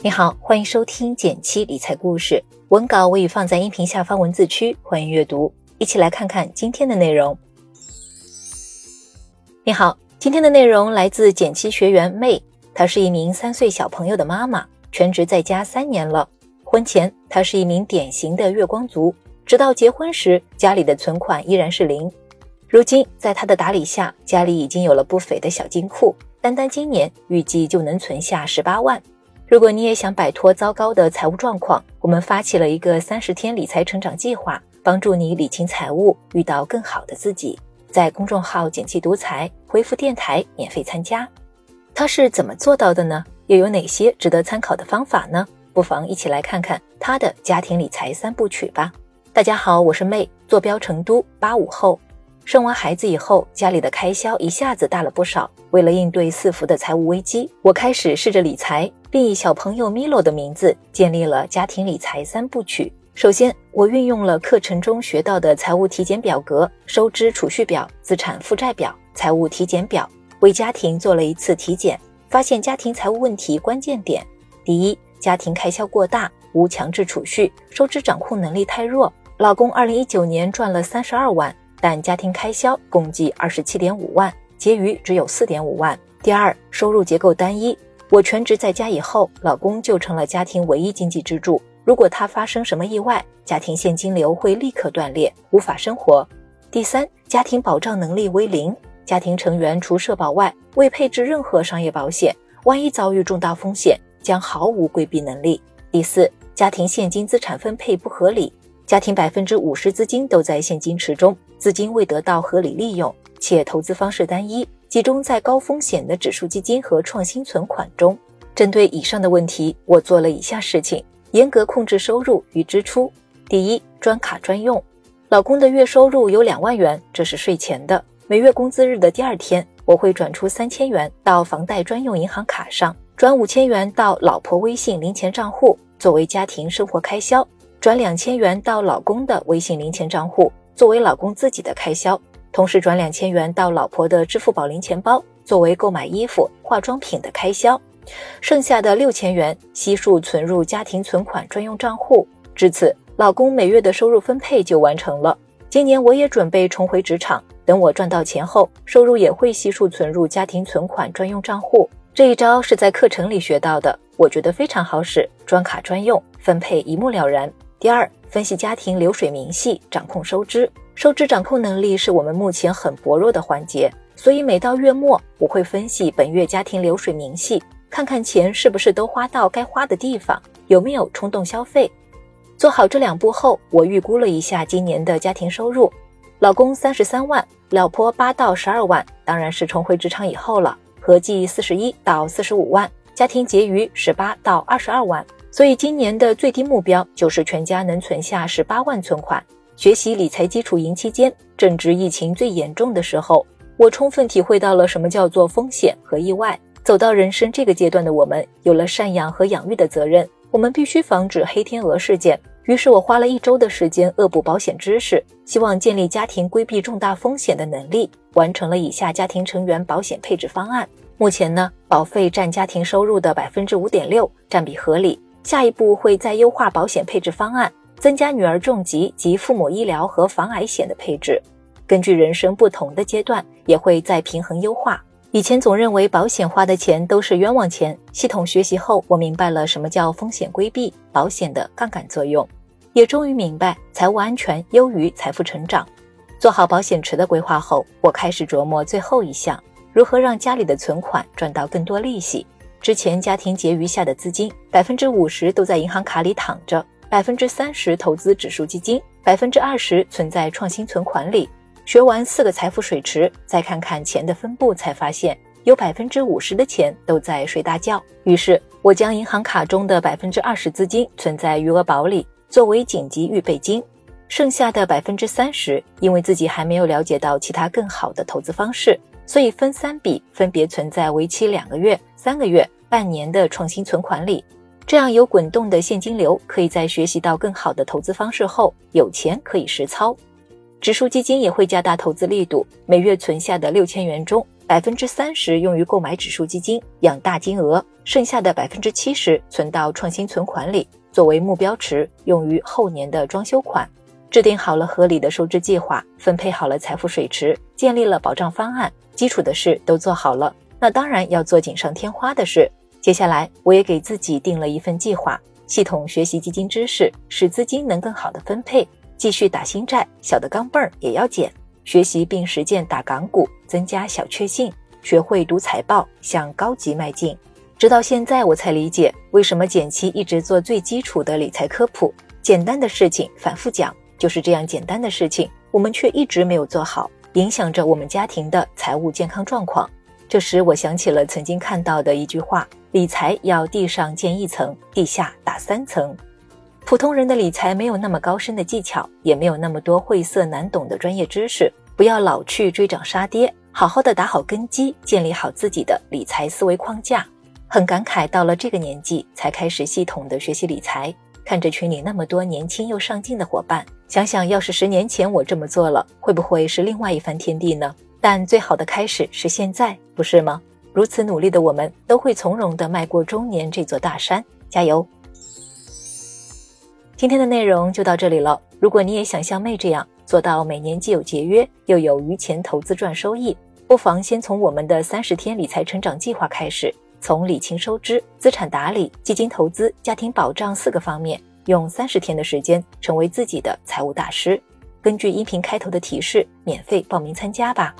你好，欢迎收听减七理财故事，文稿我已放在音频下方文字区，欢迎阅读。一起来看看今天的内容。你好，今天的内容来自减七学员妹，她是一名三岁小朋友的妈妈，全职在家三年了。婚前她是一名典型的月光族，直到结婚时家里的存款依然是零。如今在她的打理下，家里已经有了不菲的小金库，单单今年预计就能存下十八万。如果你也想摆脱糟糕的财务状况，我们发起了一个三十天理财成长计划，帮助你理清财务，遇到更好的自己。在公众号“简气独裁”回复“电台”免费参加。他是怎么做到的呢？又有哪些值得参考的方法呢？不妨一起来看看他的家庭理财三部曲吧。大家好，我是妹，坐标成都，八五后。生完孩子以后，家里的开销一下子大了不少。为了应对四伏的财务危机，我开始试着理财，并以小朋友米洛的名字建立了家庭理财三部曲。首先，我运用了课程中学到的财务体检表格、收支储蓄表、资产负债表、财务体检表，为家庭做了一次体检，发现家庭财务问题关键点：第一，家庭开销过大，无强制储蓄，收支掌控能力太弱。老公二零一九年赚了三十二万。但家庭开销共计二十七点五万，结余只有四点五万。第二，收入结构单一。我全职在家以后，老公就成了家庭唯一经济支柱。如果他发生什么意外，家庭现金流会立刻断裂，无法生活。第三，家庭保障能力为零，家庭成员除社保外未配置任何商业保险，万一遭遇重大风险，将毫无规避能力。第四，家庭现金资产分配不合理。家庭百分之五十资金都在现金池中，资金未得到合理利用，且投资方式单一，集中在高风险的指数基金和创新存款中。针对以上的问题，我做了以下事情：严格控制收入与支出。第一，专卡专用。老公的月收入有两万元，这是税前的。每月工资日的第二天，我会转出三千元到房贷专用银行卡上，转五千元到老婆微信零钱账户，作为家庭生活开销。转两千元到老公的微信零钱账户，作为老公自己的开销；同时转两千元到老婆的支付宝零钱包，作为购买衣服、化妆品的开销。剩下的六千元悉数存入家庭存款专用账户。至此，老公每月的收入分配就完成了。今年我也准备重回职场，等我赚到钱后，收入也会悉数存入家庭存款专用账户。这一招是在课程里学到的，我觉得非常好使，专卡专用，分配一目了然。第二，分析家庭流水明细，掌控收支。收支掌控能力是我们目前很薄弱的环节，所以每到月末，我会分析本月家庭流水明细，看看钱是不是都花到该花的地方，有没有冲动消费。做好这两步后，我预估了一下今年的家庭收入：老公三十三万，老婆八到十二万，当然是重回职场以后了，合计四十一到四十五万，家庭结余十八到二十二万。所以今年的最低目标就是全家能存下十八万存款。学习理财基础营期间，正值疫情最严重的时候，我充分体会到了什么叫做风险和意外。走到人生这个阶段的我们，有了赡养和养育的责任，我们必须防止黑天鹅事件。于是我花了一周的时间恶补保险知识，希望建立家庭规避重大风险的能力，完成了以下家庭成员保险配置方案。目前呢，保费占家庭收入的百分之五点六，占比合理。下一步会再优化保险配置方案，增加女儿重疾及父母医疗和防癌险的配置。根据人生不同的阶段，也会再平衡优化。以前总认为保险花的钱都是冤枉钱，系统学习后，我明白了什么叫风险规避，保险的杠杆作用，也终于明白财务安全优于财富成长。做好保险池的规划后，我开始琢磨最后一项，如何让家里的存款赚到更多利息。之前家庭结余下的资金，百分之五十都在银行卡里躺着，百分之三十投资指数基金，百分之二十存在创新存款里。学完四个财富水池，再看看钱的分布，才发现有百分之五十的钱都在睡大觉。于是，我将银行卡中的百分之二十资金存在余额宝里，作为紧急预备金。剩下的百分之三十，因为自己还没有了解到其他更好的投资方式。所以分三笔，分别存在为期两个月、三个月、半年的创新存款里，这样有滚动的现金流，可以在学习到更好的投资方式后，有钱可以实操。指数基金也会加大投资力度，每月存下的六千元中，百分之三十用于购买指数基金养大金额，剩下的百分之七十存到创新存款里，作为目标池，用于后年的装修款。制定好了合理的收支计划，分配好了财富水池，建立了保障方案，基础的事都做好了，那当然要做锦上添花的事。接下来，我也给自己定了一份计划，系统学习基金知识，使资金能更好的分配。继续打新债，小的钢镚儿也要减。学习并实践打港股，增加小确幸，学会读财报，向高级迈进。直到现在，我才理解为什么简七一直做最基础的理财科普。简单的事情反复讲，就是这样简单的事情，我们却一直没有做好，影响着我们家庭的财务健康状况。这时，我想起了曾经看到的一句话：理财要地上建一层，地下打三层。普通人的理财没有那么高深的技巧，也没有那么多晦涩难懂的专业知识。不要老去追涨杀跌，好好的打好根基，建立好自己的理财思维框架。很感慨，到了这个年纪才开始系统的学习理财。看着群里那么多年轻又上进的伙伴，想想要是十年前我这么做了，会不会是另外一番天地呢？但最好的开始是现在，不是吗？如此努力的我们，都会从容的迈过中年这座大山。加油！今天的内容就到这里了。如果你也想像妹这样做到每年既有节约又有余钱投资赚收益，不妨先从我们的三十天理财成长计划开始，从理清收支、资产打理、基金投资、家庭保障四个方面，用三十天的时间成为自己的财务大师。根据音频开头的提示，免费报名参加吧。